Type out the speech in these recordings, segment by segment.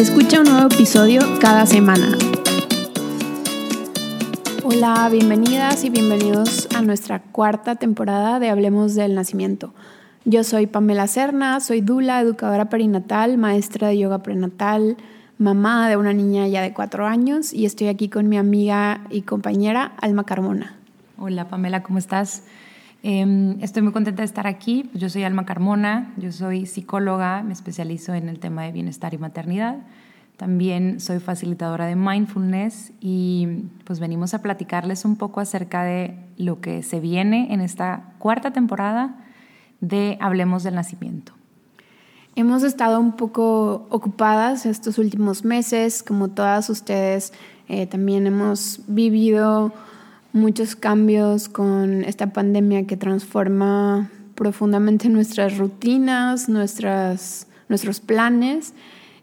Escucha un nuevo episodio cada semana. Hola, bienvenidas y bienvenidos a nuestra cuarta temporada de Hablemos del Nacimiento. Yo soy Pamela Serna, soy Dula, educadora perinatal, maestra de yoga prenatal, mamá de una niña ya de cuatro años y estoy aquí con mi amiga y compañera Alma Carmona. Hola Pamela, ¿cómo estás? Em, estoy muy contenta de estar aquí. Yo soy Alma Carmona, yo soy psicóloga, me especializo en el tema de bienestar y maternidad. También soy facilitadora de mindfulness y pues venimos a platicarles un poco acerca de lo que se viene en esta cuarta temporada de Hablemos del Nacimiento. Hemos estado un poco ocupadas estos últimos meses, como todas ustedes, eh, también hemos vivido muchos cambios con esta pandemia que transforma profundamente nuestras rutinas, nuestras, nuestros planes.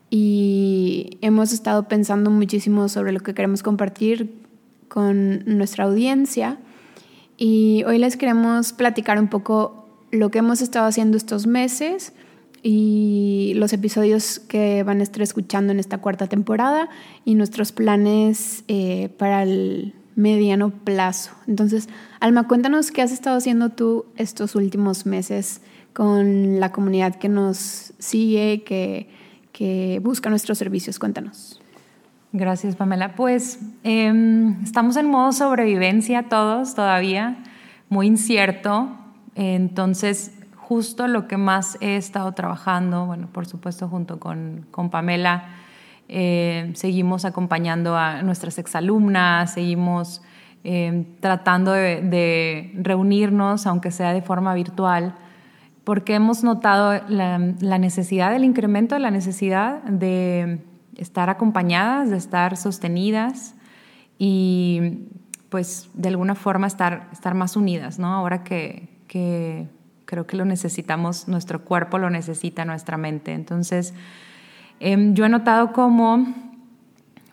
Y hemos estado pensando muchísimo sobre lo que queremos compartir con nuestra audiencia. Y hoy les queremos platicar un poco lo que hemos estado haciendo estos meses y los episodios que van a estar escuchando en esta cuarta temporada y nuestros planes eh, para el mediano plazo. Entonces, Alma, cuéntanos qué has estado haciendo tú estos últimos meses con la comunidad que nos sigue, que, que busca nuestros servicios. Cuéntanos. Gracias, Pamela. Pues em, estamos en modo sobrevivencia todos todavía, muy incierto. Entonces, justo lo que más he estado trabajando, bueno, por supuesto junto con, con Pamela, eh, seguimos acompañando a nuestras exalumnas, seguimos eh, tratando de, reunirnos, aunque sea de forma virtual, porque hemos notado la, necesidad, el incremento de la necesidad de estar acompañadas, de estar sostenidas y pues de alguna forma estar, estar más unidas, ¿no? Ahora que, que creo que lo necesitamos, nuestro cuerpo lo necesita, nuestra mente. Entonces, em, yo he notado cómo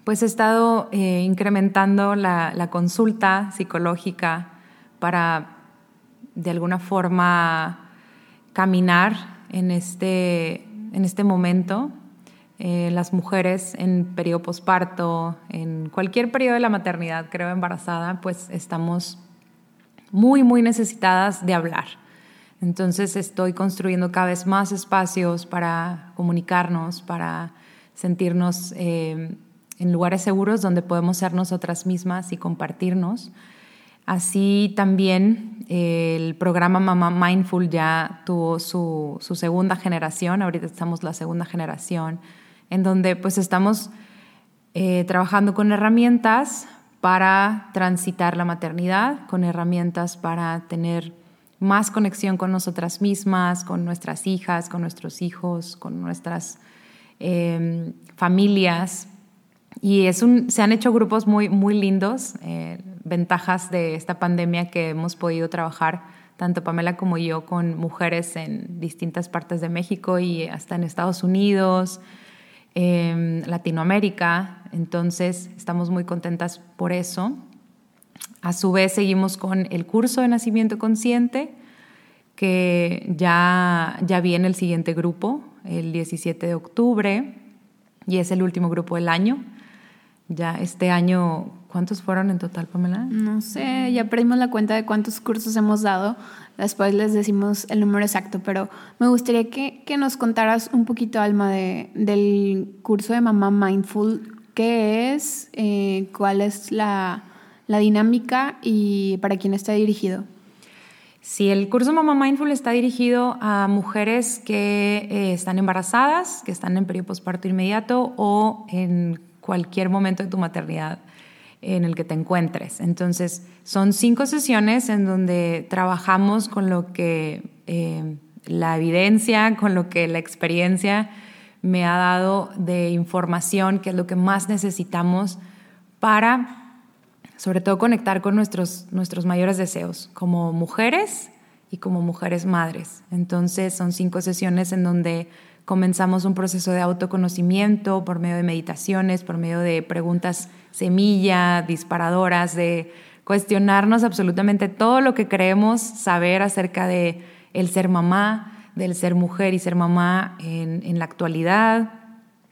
pues he estado eh, incrementando la, consulta psicológica para de alguna forma caminar en este, en este momento. Eh, las mujeres en periodo posparto, en cualquier periodo de la maternidad, creo embarazada, pues estamos muy, muy necesitadas de hablar entonces estoy construyendo cada vez más espacios para comunicarnos, para sentirnos eh, en lugares seguros donde podemos ser nosotras mismas y compartirnos. Así también eh, el programa Mamá Mindful ya tuvo su, segunda generación, ahorita estamos la segunda generación, en donde pues estamos eh, trabajando con herramientas para transitar la maternidad, con herramientas para tener más conexión con nosotras mismas, con nuestras hijas, con nuestros hijos, con nuestras em, familias. Y es un, se han hecho grupos muy, muy lindos, eh, ventajas de esta pandemia que hemos podido trabajar, tanto Pamela como yo, con mujeres en distintas partes de México y hasta en Estados Unidos, eh, Latinoamérica. Entonces, estamos muy contentas por eso. A su vez, seguimos con el curso de nacimiento consciente, que ya, ya viene el siguiente grupo, el 17 de octubre, y es el último grupo del año. Ya este año, ¿cuántos fueron en total, Pamela? No sé, ya perdimos la cuenta de cuántos cursos hemos dado. Después les decimos el número exacto, pero me gustaría que, que nos contaras un poquito, Alma, de, del curso de Mamá Mindful. ¿Qué es? Eh, ¿Cuál es la, la dinámica y para quién está dirigido. Sí, el curso Mamá Mindful está dirigido a mujeres que eh, están embarazadas, que están en periodo posparto inmediato o en cualquier momento de tu maternidad en el que te encuentres. Entonces, son cinco sesiones en donde trabajamos con lo que eh, la evidencia, con lo que la experiencia me ha dado de información, que es lo que más necesitamos para, sobre todo, conectar con nuestros, nuestros mayores deseos, como mujeres y como mujeres madres. Entonces son cinco sesiones en donde comenzamos un proceso de autoconocimiento por medio de meditaciones, por medio de preguntas semilla, disparadoras, de cuestionarnos absolutamente todo lo que creemos saber acerca de el ser mamá, del ser mujer y ser mamá en, la actualidad.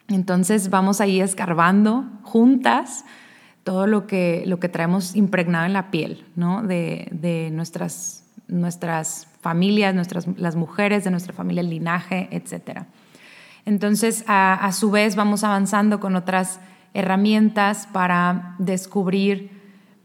Entonces vamos ahí escarbando juntas todo lo que, lo que traemos impregnado en la piel, ¿no? De, nuestras, nuestras familias, nuestras, las mujeres de nuestra familia, el linaje, etc. Entonces, a, a su vez, vamos avanzando con otras herramientas para descubrir,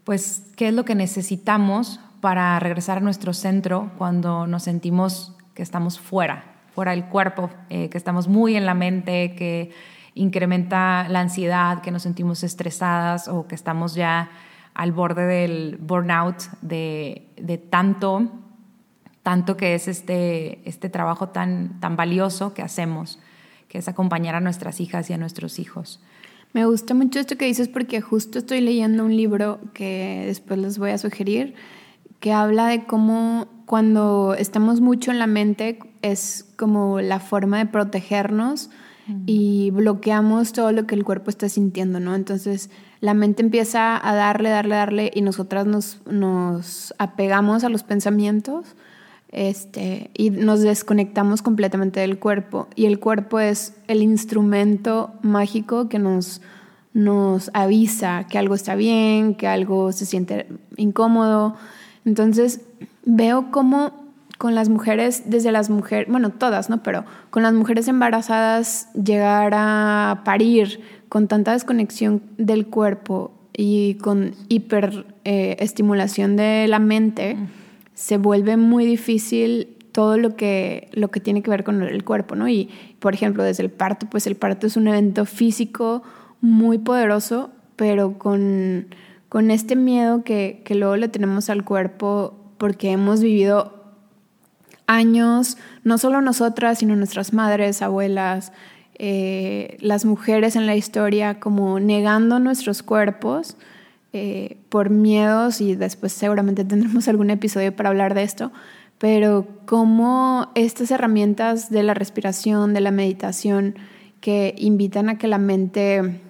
pues, qué es lo que necesitamos para regresar a nuestro centro cuando nos sentimos que estamos fuera, fuera del cuerpo, eh, que estamos muy en la mente, que incrementa la ansiedad, que nos sentimos estresadas o que estamos ya al borde del burnout de, de tanto, tanto que es este, este trabajo tan, tan valioso que hacemos, que es acompañar a nuestras hijas y a nuestros hijos. Me gusta mucho esto que dices porque justo estoy leyendo un libro que después les voy a sugerir, que habla de cómo cuando estamos mucho en la mente es como la forma de protegernos y bloqueamos todo lo que el cuerpo está sintiendo, ¿no? Entonces la mente empieza a darle, darle, darle y nosotras nos, nos apegamos a los pensamientos este, y nos desconectamos completamente del cuerpo. Y el cuerpo es el instrumento mágico que nos, nos avisa que algo está bien, que algo se siente incómodo. Entonces, veo cómo con las mujeres, desde las mujeres, bueno, todas, ¿no? Pero con las mujeres embarazadas llegar a parir con tanta desconexión del cuerpo y con hiperestimulación eh, de la mente, se vuelve muy difícil todo lo que, lo que tiene que ver con el cuerpo, ¿no? Y, por ejemplo, desde el parto, pues el parto es un evento físico muy poderoso, pero con, con este miedo que, que luego le tenemos al cuerpo porque hemos vivido años, no solo nosotras, sino nuestras madres, abuelas, eh, las mujeres en la historia, como negando nuestros cuerpos eh, por miedos, y después seguramente tendremos algún episodio para hablar de esto, pero como estas herramientas de la respiración, de la meditación, que invitan a que la mente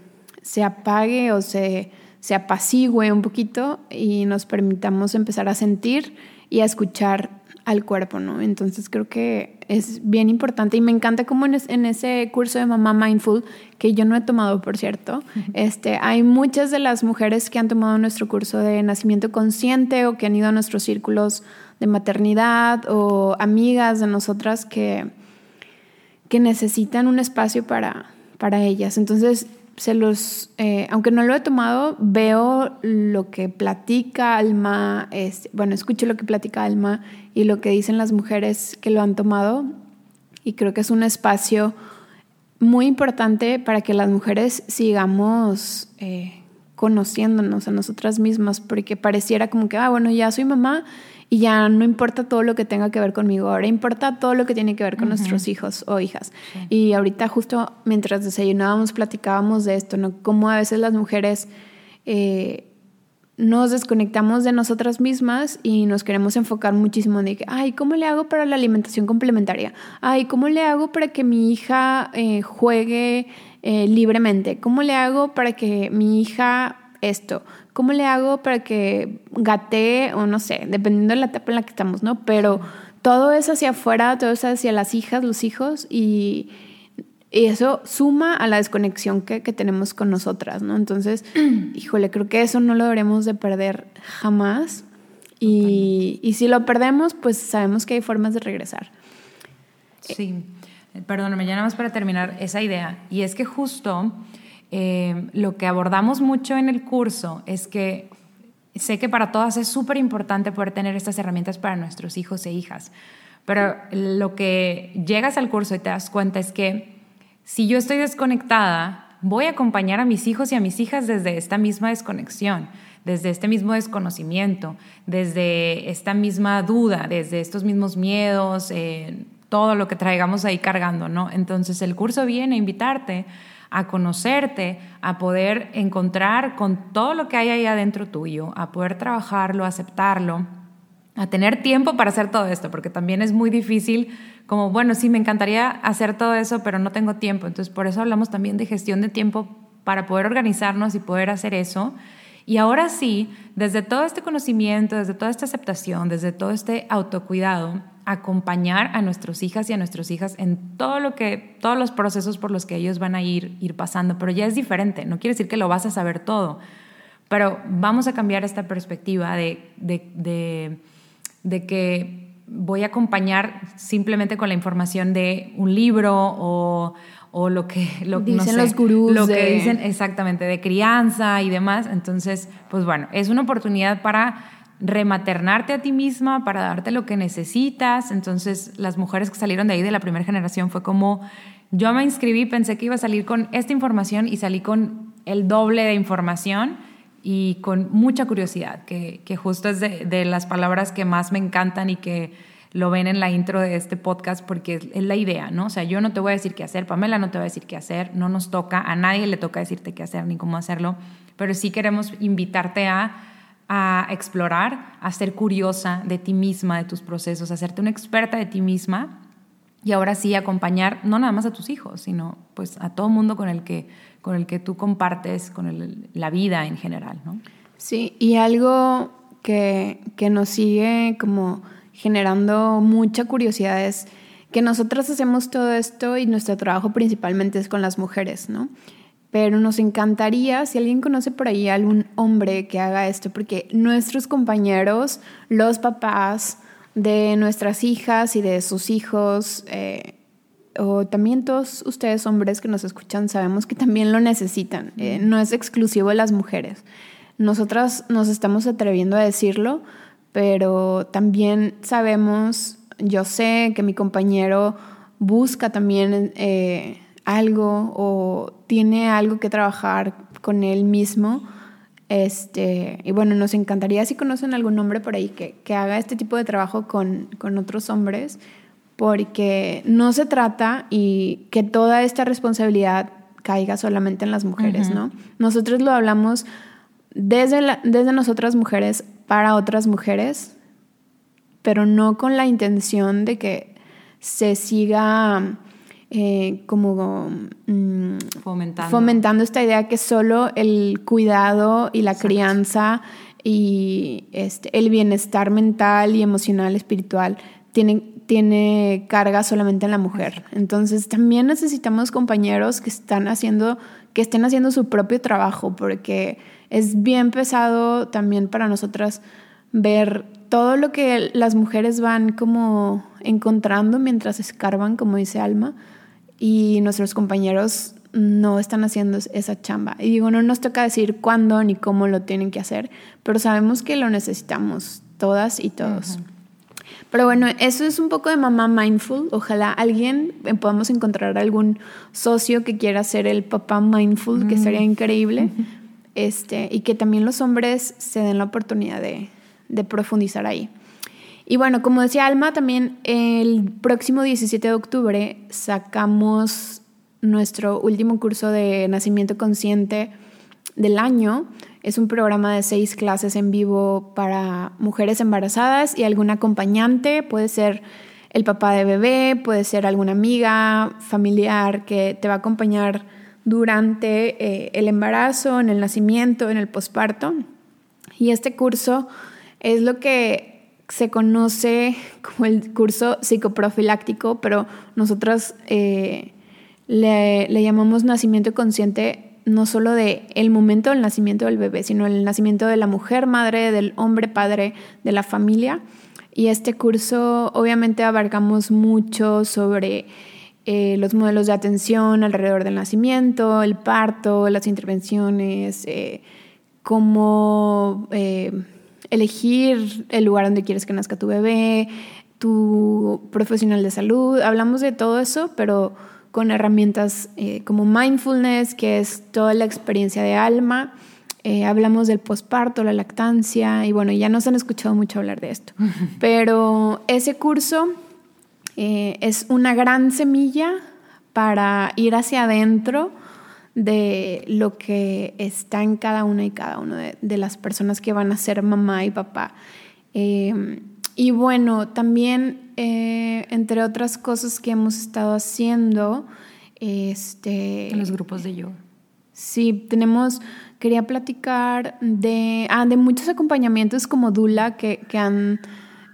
se apague o se se apacigüe un poquito y nos permitamos empezar a sentir y a escuchar al cuerpo, ¿no? Entonces creo que es bien importante y me encanta como en, ese curso de Mamá Mindful, que yo no he tomado, por cierto, este, hay muchas de las mujeres que han tomado nuestro curso de nacimiento consciente o que han ido a nuestros círculos de maternidad o amigas de nosotras que, que necesitan un espacio para, para ellas. Entonces se los, eh, aunque no lo he tomado, veo lo que platica Alma, este, bueno, escucho lo que platica Alma y lo que dicen las mujeres que lo han tomado. Y creo que es un espacio muy importante para que las mujeres sigamos eh, conociéndonos a nosotras mismas, porque pareciera como que, ah, bueno, ya soy mamá y ya no importa todo lo que tenga que ver conmigo, ahora importa todo lo que tiene que ver con nuestros hijos o hijas. Y ahorita justo mientras desayunábamos platicábamos de esto, ¿no? Cómo a veces las mujeres eh, nos desconectamos de nosotras mismas y nos queremos enfocar muchísimo en que, ay, ¿cómo le hago para la alimentación complementaria? Ay, ¿cómo le hago para que mi hija eh, juegue eh, libremente? ¿Cómo le hago para que mi hija esto? ¿Cómo le hago para que gatee o no sé, dependiendo de la etapa en la que estamos, ¿no? Pero todo es hacia afuera, todo es hacia las hijas, los hijos y, eso suma a la desconexión que, tenemos con nosotras, ¿no? Entonces, híjole, creo que eso no lo deberemos de perder jamás. Y, y, si lo perdemos, pues sabemos que hay formas de regresar. Sí, perdóname, ya nada más para terminar esa idea. Y es que justo eh, lo que abordamos mucho en el curso es que sé que para todas es súper importante poder tener estas herramientas para nuestros hijos e hijas, pero lo que llegas al curso y te das cuenta es que si yo estoy desconectada, voy a acompañar a mis hijos y a mis hijas desde esta misma desconexión, desde este mismo desconocimiento, desde esta misma duda, desde estos mismos miedos, eh, todo lo que traigamos ahí cargando, ¿no? Entonces el curso viene a invitarte a conocerte, a poder encontrar con todo lo que hay ahí adentro tuyo, a poder trabajarlo, aceptarlo, a tener tiempo para hacer todo esto, porque también es muy difícil, como, bueno, sí, me encantaría hacer todo eso, pero no tengo tiempo. Entonces, por eso hablamos también de gestión de tiempo para poder organizarnos y poder hacer eso. Y ahora sí, desde todo este conocimiento, desde toda esta aceptación, desde todo este autocuidado, acompañar a nuestras hijas y a nuestras hijas en todo lo que, todos los procesos por los que ellos van a ir, ir pasando. Pero ya es diferente, no quiere decir que lo vas a saber todo, pero vamos a cambiar esta perspectiva de, de, de, que voy a acompañar simplemente con la información de un libro o, o lo que lo, dicen los gurús lo que dicen exactamente de crianza y demás entonces pues bueno es una oportunidad para rematernarte a ti misma, para darte lo que necesitas. Entonces, las mujeres que salieron de ahí de la primera generación fue como, yo me inscribí, pensé que iba a salir con esta información y salí con el doble de información y con mucha curiosidad, que, justo es de, las palabras que más me encantan y que lo ven en la intro de este podcast porque es, es, la idea, ¿no? O sea, yo no te voy a decir qué hacer, Pamela no te va a decir qué hacer, no nos toca, a nadie le toca decirte qué hacer ni cómo hacerlo, pero sí queremos invitarte a a explorar, a ser curiosa de ti misma, de tus procesos, a hacerte una experta de ti misma y ahora sí acompañar no nada más a tus hijos, sino pues a todo mundo con el que, con el que tú compartes, con la vida en general, ¿no? Sí, y algo que, que nos sigue como generando mucha curiosidad es que nosotros hacemos todo esto y nuestro trabajo principalmente es con las mujeres, ¿no? Pero nos encantaría, si alguien conoce por ahí algún hombre que haga esto, porque nuestros compañeros, los papás de nuestras hijas y de sus hijos, eh, o también todos ustedes hombres que nos escuchan, sabemos que también lo necesitan. Eh, no es exclusivo de las mujeres. Nosotras nos estamos atreviendo a decirlo, pero también sabemos, yo sé que mi compañero busca también... Eh, algo o tiene algo que trabajar con él mismo. Este, y bueno, nos encantaría si conocen algún hombre por ahí que, que haga este tipo de trabajo con, con, otros hombres, porque no se trata y que toda esta responsabilidad caiga solamente en las mujeres, ¿no? Nosotros lo hablamos desde, la, desde nosotras mujeres para otras mujeres, pero no con la intención de que se siga eh, como mm, fomentando. esta idea que solo el cuidado y la crianza y este, el bienestar mental y emocional, espiritual, tiene, tiene carga solamente en la mujer. Entonces también necesitamos compañeros que, están haciendo, que estén haciendo su propio trabajo, porque es bien pesado también para nosotras ver todo lo que las mujeres van como encontrando mientras escarban, como dice Alma, y nuestros compañeros no están haciendo esa chamba. Y digo, no nos toca decir cuándo ni cómo lo tienen que hacer, pero sabemos que lo necesitamos todas y todos. Pero bueno, eso es un poco de mamá mindful. Ojalá alguien eh, podamos encontrar algún socio que quiera ser el papá mindful, que sería increíble. Este, y que también los hombres se den la oportunidad de, de profundizar ahí. Y bueno, como decía Alma, también el próximo 17 de octubre sacamos nuestro último curso de nacimiento consciente del año. Es un programa de seis clases en vivo para mujeres embarazadas y algún acompañante. Puede ser el papá de bebé, puede ser alguna amiga, familiar que te va a acompañar durante eh, el embarazo, en el nacimiento, en el posparto. Y este curso es lo que se conoce como el curso psicoprofiláctico, pero nosotros eh, le, llamamos nacimiento consciente no solo de el momento del nacimiento del bebé, sino el nacimiento de la mujer madre, del hombre padre, de la familia. Y este curso obviamente abarcamos mucho sobre eh, los modelos de atención alrededor del nacimiento, el parto, las intervenciones, eh, cómo elegir el lugar donde quieres que nazca tu bebé, tu profesional de salud. Hablamos de todo eso, pero con herramientas eh, como mindfulness, que es toda la experiencia de alma. Eh, hablamos del posparto, la lactancia, y bueno, ya nos han escuchado mucho hablar de esto. Pero ese curso Eh, es una gran semilla para ir hacia adentro de lo que está en cada una y cada una de, las personas que van a ser mamá y papá. Eh, y bueno, también, eh, entre otras cosas que hemos estado haciendo, este... En los grupos de yoga. Sí, tenemos, quería platicar de, ah, de muchos acompañamientos como Dula que, que han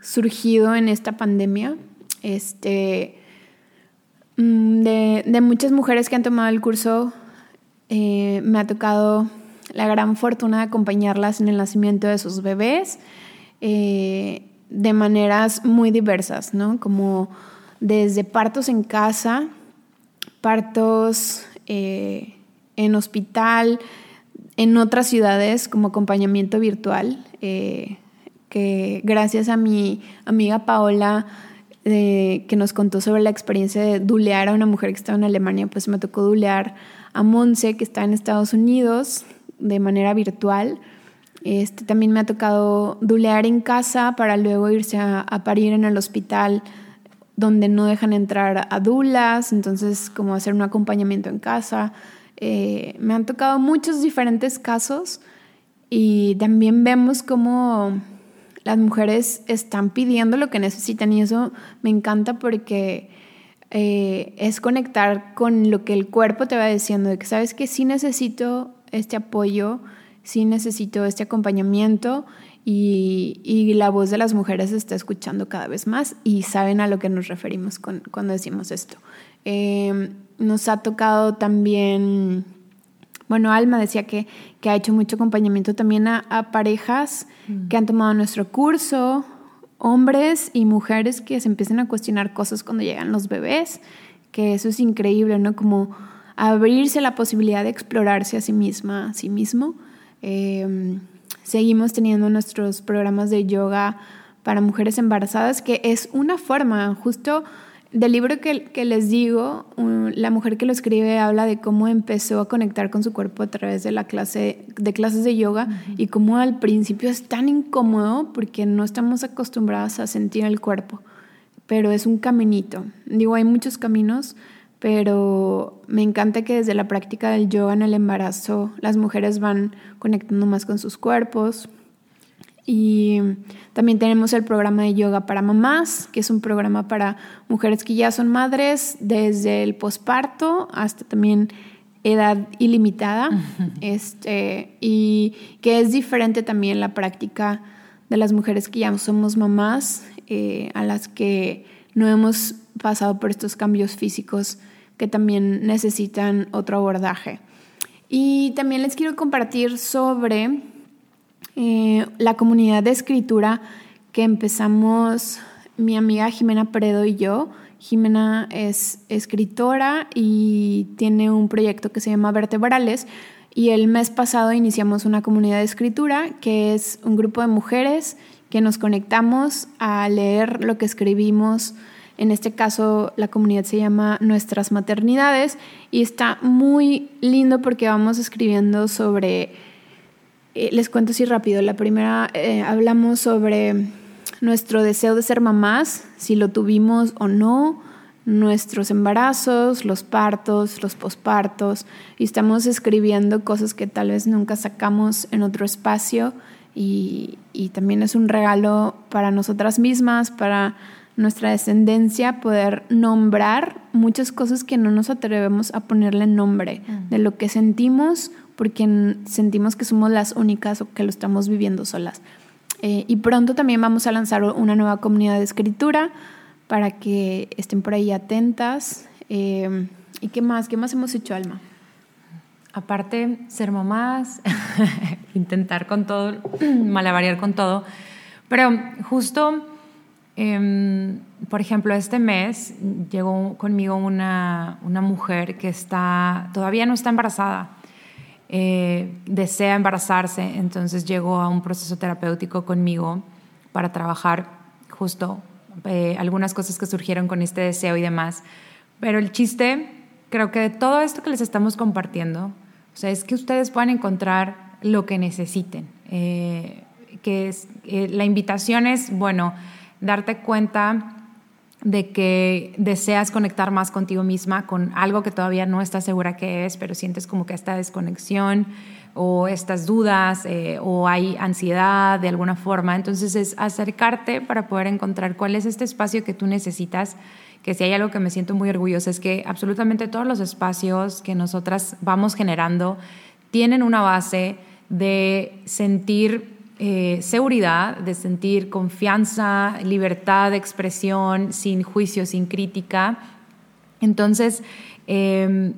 surgido en esta pandemia. Este, mm, de, de muchas mujeres que han tomado el curso eh, me ha tocado la gran fortuna de acompañarlas en el nacimiento de sus bebés eh, de maneras muy diversas, ¿no? Como desde partos en casa, partos eh, en hospital, en otras ciudades como acompañamiento virtual, que gracias a mi amiga Paola, que nos contó sobre la experiencia de dulear a una mujer que estaba en Alemania, pues me tocó dulear a Monse, que está en Estados Unidos, de manera virtual. Este, también me ha tocado dulear en casa para luego irse a, parir en el hospital donde no dejan entrar a dulas, entonces como hacer un acompañamiento en casa. Eh, me han tocado muchos diferentes casos y también vemos cómo las mujeres están pidiendo lo que necesitan y eso me encanta porque eh, es conectar con lo que el cuerpo te va diciendo, de que sabes que sí necesito este apoyo, sí necesito este acompañamiento y, la voz de las mujeres se está escuchando cada vez más y saben a lo que nos referimos cuando decimos esto. Em, nos ha tocado también, bueno, Alma decía que, que ha hecho mucho acompañamiento también a, parejas mm. que han tomado nuestro curso hombres y mujeres que se empiecen a cuestionar cosas cuando llegan los bebés, que eso es increíble, ¿no? Como abrirse la posibilidad de explorarse a sí misma, a sí mismo. Em, seguimos teniendo nuestros programas de yoga para mujeres embarazadas, que es una forma, justo del libro que, que, les digo, la mujer que lo escribe habla de cómo empezó a conectar con su cuerpo a través de la clase de clases de yoga y cómo al principio es tan incómodo porque no estamos acostumbradas a sentir el cuerpo, pero es un caminito. Digo, hay muchos caminos, pero me encanta que desde la práctica del yoga en el embarazo las mujeres van conectando más con sus cuerpos, y también tenemos el programa de yoga para mamás, que es un programa para mujeres que ya son madres desde el posparto hasta también edad ilimitada. este, y que es diferente también la práctica de las mujeres que ya somos mamás, eh, a las que no hemos pasado por estos cambios físicos que también necesitan otro abordaje. Y también les quiero compartir sobre eh, la comunidad de escritura que empezamos mi amiga Jimena Peredo y yo. Jimena es escritora y tiene un proyecto que se llama Vertebrales. Y el mes pasado iniciamos una comunidad de escritura que es un grupo de mujeres que nos conectamos a leer lo que escribimos. En este caso, la comunidad se llama Nuestras Maternidades y está muy lindo porque vamos escribiendo sobre eh, les cuento así rápido. La primera, eh, hablamos sobre nuestro deseo de ser mamás, si lo tuvimos o no, nuestros embarazos, los partos, los pospartos, y estamos escribiendo cosas que tal vez nunca sacamos en otro espacio y, y también es un regalo para nosotras mismas, para nuestra descendencia, poder nombrar muchas cosas que no nos atrevemos a ponerle nombre, de lo que sentimos porque sentimos que somos las únicas o que lo estamos viviendo solas. Eh, y pronto también vamos a lanzar una nueva comunidad de escritura para que estén por ahí atentas. Eh, ¿Y qué más? ¿Qué más hemos hecho, Alma? Aparte, ser mamás, intentar con todo, malavariar con todo. Pero justo, em, por ejemplo, este mes llegó conmigo una, una mujer que está, todavía no está embarazada eh, desea embarazarse, entonces llegó a un proceso terapéutico conmigo para trabajar justo eh, algunas cosas que surgieron con este deseo y demás. Pero el chiste, creo que de todo esto que les estamos compartiendo, o sea, es que ustedes puedan encontrar lo que necesiten. Eh, que es, la invitación es, bueno, darte cuenta de que deseas conectar más contigo misma con algo que todavía no estás segura que es, pero sientes como que esta desconexión o estas dudas eh, o hay ansiedad de alguna forma. Entonces es acercarte para poder encontrar cuál es este espacio que tú necesitas, que si hay algo que me siento muy orgullosa es que absolutamente todos los espacios que nosotras vamos generando tienen una base de sentir eh, seguridad, de sentir confianza, libertad de expresión, sin juicio, sin crítica. Entonces, em,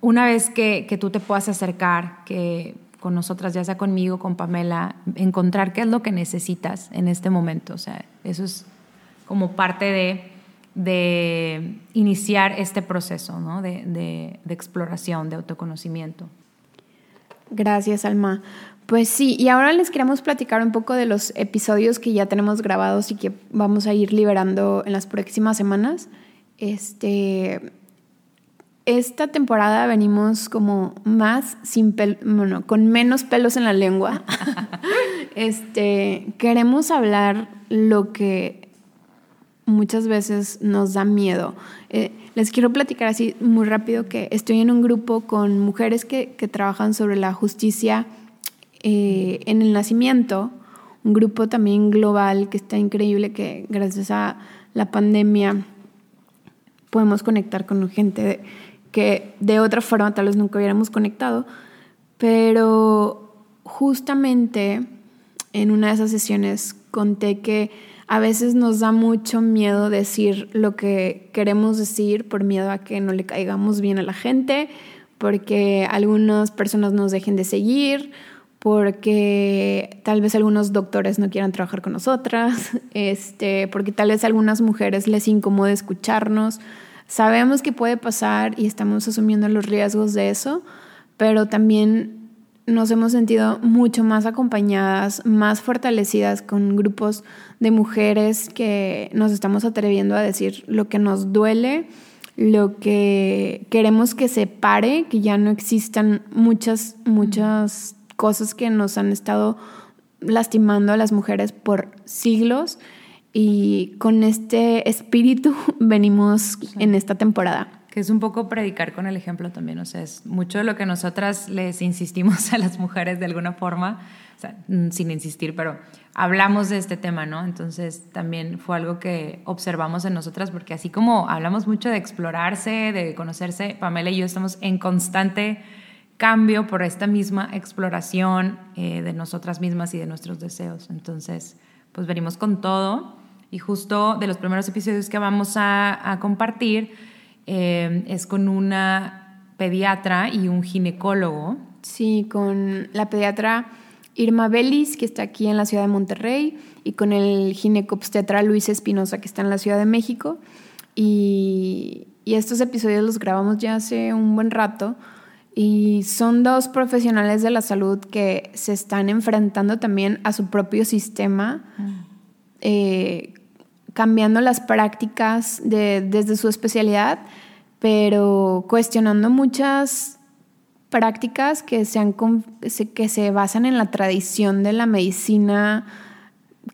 una vez que, que, tú te puedas acercar, que con nosotras, ya sea conmigo, con Pamela, encontrar qué es lo que necesitas en este momento. O sea, eso es como parte de, de iniciar este proceso ¿no? de, de, de exploración, de autoconocimiento. Gracias, Alma. Pues sí, y ahora les queremos platicar un poco de los episodios que ya tenemos grabados y que vamos a ir liberando en las próximas semanas. Este, esta temporada venimos como más sin bueno, con menos pelos en la lengua. este, queremos hablar lo que muchas veces nos da miedo. Eh, les quiero platicar así muy rápido que estoy en un grupo con mujeres que, que trabajan sobre la justicia eh, en el nacimiento, un grupo también global que está increíble, que gracias a la pandemia podemos conectar con gente que de otra forma tal vez nunca hubiéramos conectado, pero justamente en una de esas sesiones conté que a veces nos da mucho miedo decir lo que queremos decir por miedo a que no le caigamos bien a la gente, porque algunas personas nos dejen de seguir porque tal vez algunos doctores no quieran trabajar con nosotras, este, porque tal vez a algunas mujeres les incomode escucharnos. Sabemos que puede pasar y estamos asumiendo los riesgos de eso, pero también nos hemos sentido mucho más acompañadas, más fortalecidas con grupos de mujeres que nos estamos atreviendo a decir lo que nos duele, lo que queremos que se pare, que ya no existan muchas, muchas cosas que nos han estado lastimando a las mujeres por siglos y con este espíritu venimos en esta temporada. Que es un poco predicar con el ejemplo también, o sea, es mucho de lo que nosotras les insistimos a las mujeres de alguna forma, o sea, sin insistir, pero hablamos de este tema, ¿no? Entonces también fue algo que observamos en nosotras, porque así como hablamos mucho de explorarse, de conocerse, Pamela y yo estamos en constante cambio por esta misma exploración eh, de nosotras mismas y de nuestros deseos. Entonces, pues venimos con todo y justo de los primeros episodios que vamos a, compartir eh, es con una pediatra y un ginecólogo. Sí, con la pediatra Irma Belis, que está aquí en la ciudad de Monterrey, y con el ginecobstetra Luis Espinosa, que está en la Ciudad de México. Y, y estos episodios los grabamos ya hace un buen rato y son dos profesionales de la salud que se están enfrentando también a su propio sistema, mm. eh, cambiando las prácticas desde su especialidad, pero cuestionando muchas prácticas que, que se basan en la tradición de la medicina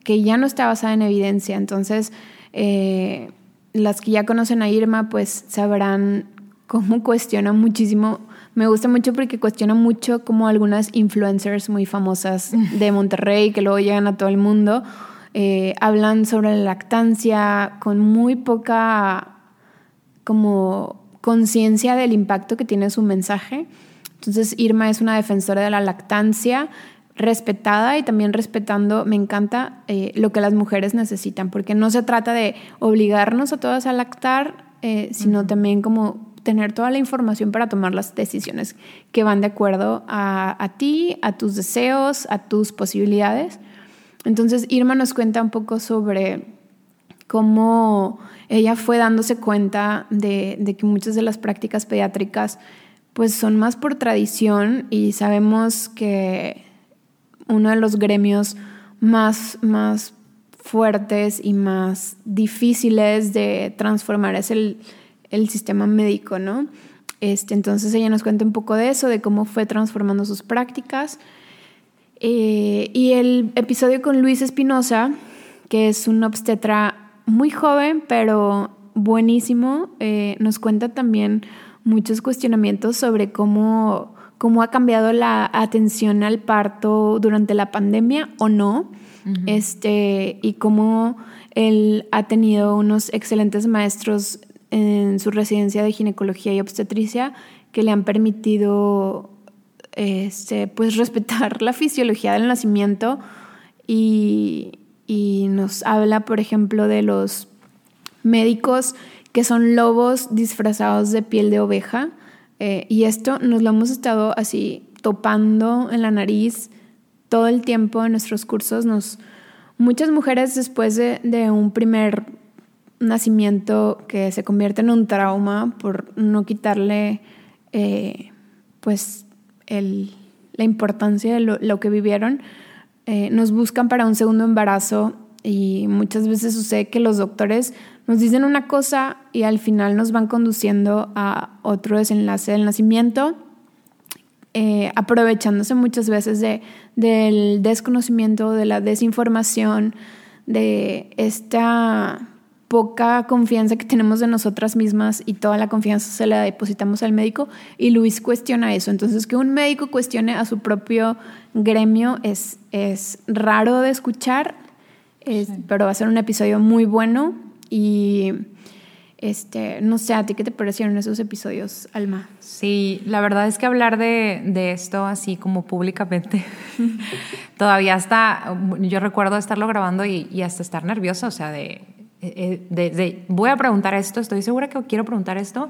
que ya no está basada en evidencia. Entonces, eh, las que ya conocen a Irma, pues sabrán cómo cuestiona muchísimo me gusta mucho porque cuestiona mucho como algunas influencers muy famosas de Monterrey que luego llegan a todo el mundo, eh, hablan sobre la lactancia con muy poca como conciencia del impacto que tiene su mensaje. Entonces Irma es una defensora de la lactancia respetada y también respetando, me encanta eh, lo que las mujeres necesitan, porque no se trata de obligarnos a todas a lactar, eh, sino también como tener toda la información para tomar las decisiones que van de acuerdo a, ti, a tus deseos, a tus posibilidades. Entonces Irma nos cuenta un poco sobre cómo ella fue dándose cuenta de, que muchas de las prácticas pediátricas pues son más por tradición y sabemos que uno de los gremios más, más fuertes y más difíciles de transformar es el, el sistema médico, ¿no? Este, entonces ella nos cuenta un poco de eso, de cómo fue transformando sus prácticas. Eh, y el episodio con Luis Espinosa, que es un obstetra muy joven, pero buenísimo. Eh, nos cuenta también muchos cuestionamientos sobre cómo, cómo ha cambiado la atención al parto durante la pandemia o no. este, y cómo él ha tenido unos excelentes maestros en su residencia de ginecología y obstetricia que le han permitido este, pues respetar la fisiología del nacimiento y, y nos habla, por ejemplo, de los médicos que son lobos disfrazados de piel de oveja. Eh, y esto nos lo hemos estado así topando en la nariz todo el tiempo en nuestros cursos. Nos, muchas mujeres después de, de un primer nacimiento que se convierte en un trauma por no quitarle eh, pues el, la importancia de lo, que vivieron, eh, nos buscan para un segundo embarazo y muchas veces sucede que los doctores nos dicen una cosa y al final nos van conduciendo a otro desenlace del nacimiento, eh, aprovechándose muchas veces de, del desconocimiento, de la desinformación, de esta poca confianza que tenemos de nosotras mismas y toda la confianza se la depositamos al médico y Luis cuestiona eso. Entonces, que un médico cuestione a su propio gremio es, es raro de escuchar, pero va a ser un episodio muy bueno y este, no sé, ¿a ti qué te parecieron esos episodios, Alma? Sí, la verdad es que hablar de, de esto así como públicamente, todavía está, yo recuerdo estarlo grabando y, y hasta estar nerviosa, o sea, de eh, de, voy a preguntar esto, estoy segura que quiero preguntar esto,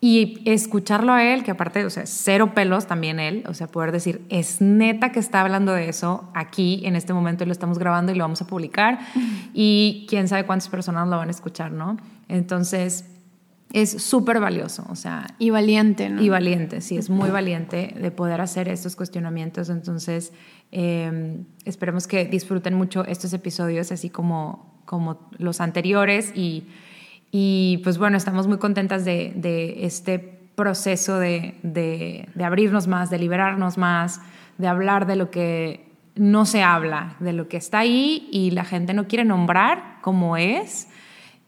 y escucharlo a él, que aparte, o sea, cero pelos también él, o sea, poder decir, es neta que está hablando de eso aquí en este momento y lo estamos grabando y lo vamos a publicar y quién sabe cuántas personas lo van a escuchar, ¿no? Entonces, es súper valioso, o sea. Y valiente, ¿no? Y valiente, sí, es muy valiente de poder hacer estos cuestionamientos. Entonces, em, esperemos que disfruten mucho estos episodios, así como como los anteriores y, y pues bueno, estamos muy contentas de, de este proceso de, de, de, abrirnos más, de liberarnos más, de hablar de lo que no se habla, de lo que está ahí y la gente no quiere nombrar como es.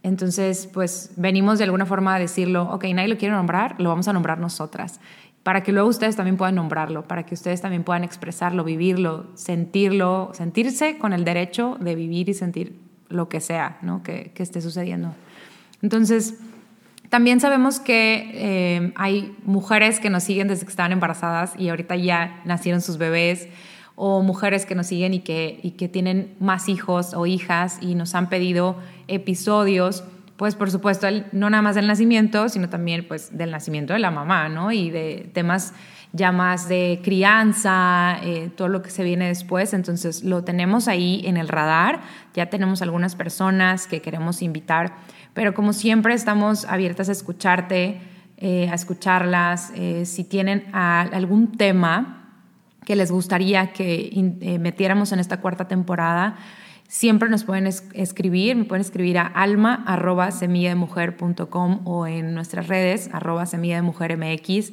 Entonces, pues venimos de alguna forma a decirlo, ok, nadie lo quiere nombrar, lo vamos a nombrar nosotras, para que luego ustedes también puedan nombrarlo, para que ustedes también puedan expresarlo, vivirlo, sentirlo, sentirse con el derecho de vivir y sentir lo que sea ¿no? que, esté sucediendo. Entonces, también sabemos que eh, hay mujeres que nos siguen desde que estaban embarazadas y ahorita ya nacieron sus bebés, o mujeres que nos siguen y que, y que tienen más hijos o hijas y nos han pedido episodios, pues por supuesto, no nada más del nacimiento, sino también pues del nacimiento de la mamá, ¿no? Y de temas ya más de crianza, eh, todo lo que se viene después. Entonces lo tenemos ahí en el radar, ya tenemos algunas personas que queremos invitar, pero como siempre estamos abiertas a escucharte, eh, a escucharlas. Eh, si tienen algún tema que les gustaría que metiéramos en esta cuarta temporada, siempre nos pueden escribir, me pueden escribir a alma arroba o en nuestras redes arroba semilla mx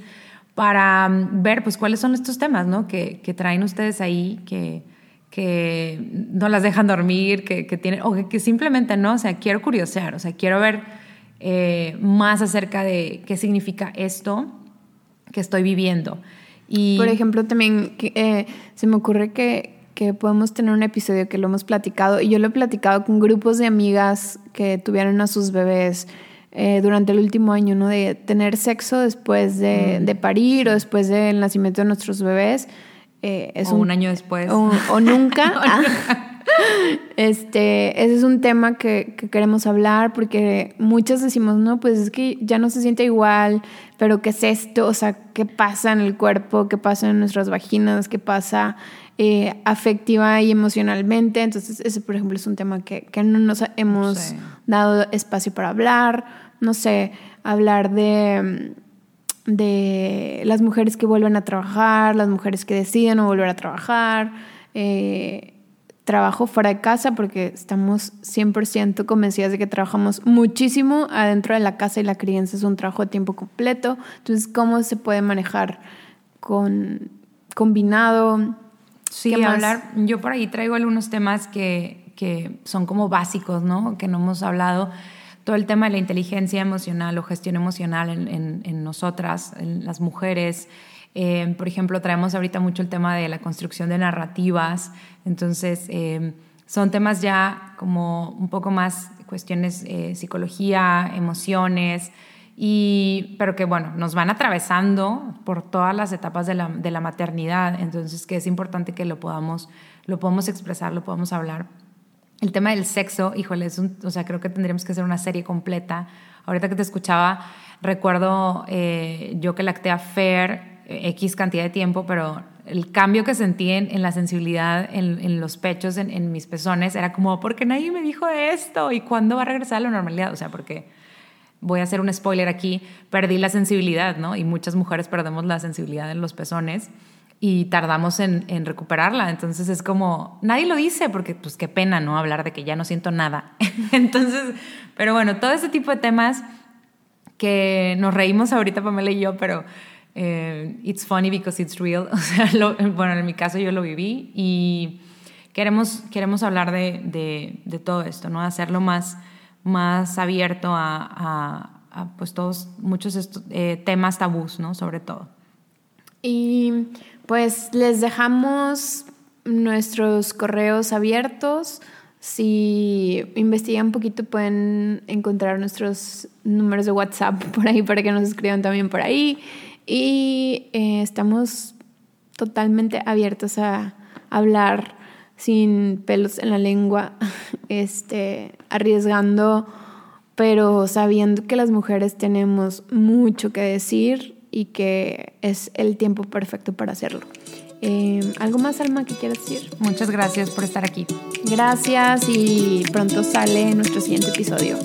para mm, ver pues cuáles son estos temas ¿no? que, que traen ustedes ahí, que, que no las dejan dormir, que, que tienen, o que, simplemente no, o sea, quiero curiosear, o sea, quiero ver eh, más acerca de qué significa esto que estoy viviendo. Y, Por ejemplo, también eh, se me ocurre que, que podemos tener un episodio que lo hemos platicado, y yo lo he platicado con grupos de amigas que tuvieron a sus bebés eh, durante el último año, ¿no? De tener sexo después de, mm. de parir o después del nacimiento de nuestros bebés. Eh, es o un, año después. O, nunca. este, ese es un tema que, que, queremos hablar porque muchas decimos, no, pues es que ya no se siente igual, pero ¿qué es esto? O sea, ¿qué pasa en el cuerpo? ¿Qué pasa en nuestras vaginas? ¿Qué pasa eh, afectiva y emocionalmente. Entonces, ese, por ejemplo, es un tema que, que no nos hemos dado espacio para hablar. No sé, hablar de, de las mujeres que vuelven a trabajar, las mujeres que deciden no volver a trabajar. Eh, trabajo fuera de casa porque estamos 100% convencidas de que trabajamos muchísimo adentro de la casa y la crianza es un trabajo a tiempo completo. Entonces, ¿cómo se puede manejar con combinado? Sí, hablar. Yo por ahí traigo algunos temas que, que son como básicos, ¿no? Que no hemos hablado. Todo el tema de la inteligencia emocional o gestión emocional en, en, nosotras, en las mujeres. Eh, por ejemplo, traemos ahorita mucho el tema de la construcción de narrativas. Entonces, eh, son temas ya como un poco más cuestiones eh, psicología, emociones, y, pero que bueno, nos van atravesando por todas las etapas de la, de la maternidad, entonces que es importante que lo podamos, lo podamos expresar, lo podamos hablar. El tema del sexo, híjole, es un, o sea, creo que tendríamos que hacer una serie completa. Ahorita que te escuchaba, recuerdo eh, yo que lacté a Fer eh, X cantidad de tiempo, pero el cambio que sentí en, la sensibilidad en, en los pechos, en, en, mis pezones, era como, porque nadie me dijo esto? ¿Y cuándo va a regresar a la normalidad? O sea, porque voy a hacer un spoiler aquí, perdí la sensibilidad, ¿no? Y muchas mujeres perdemos la sensibilidad en los pezones y tardamos en, en, recuperarla. Entonces es como, nadie lo dice porque pues qué pena, ¿no? Hablar de que ya no siento nada. Entonces, pero bueno, todo ese tipo de temas que nos reímos ahorita Pamela y yo, pero eh, it's funny because it's real. O sea, bueno, en mi caso yo lo viví y queremos, queremos hablar de, de, de todo esto, ¿no? Hacerlo más más abierto a, pues todos, muchos eh, temas tabús, ¿no? Sobre todo. Y pues les dejamos nuestros correos abiertos. Si investigan un poquito pueden encontrar nuestros números de WhatsApp por ahí para que nos escriban también por ahí. Y eh, estamos totalmente abiertos a hablar sin pelos en la lengua, este, arriesgando, pero sabiendo que las mujeres tenemos mucho que decir y que es el tiempo perfecto para hacerlo. Em, ¿Algo más, Alma, que quieras decir? Muchas gracias por estar aquí. Gracias y pronto sale nuestro siguiente episodio.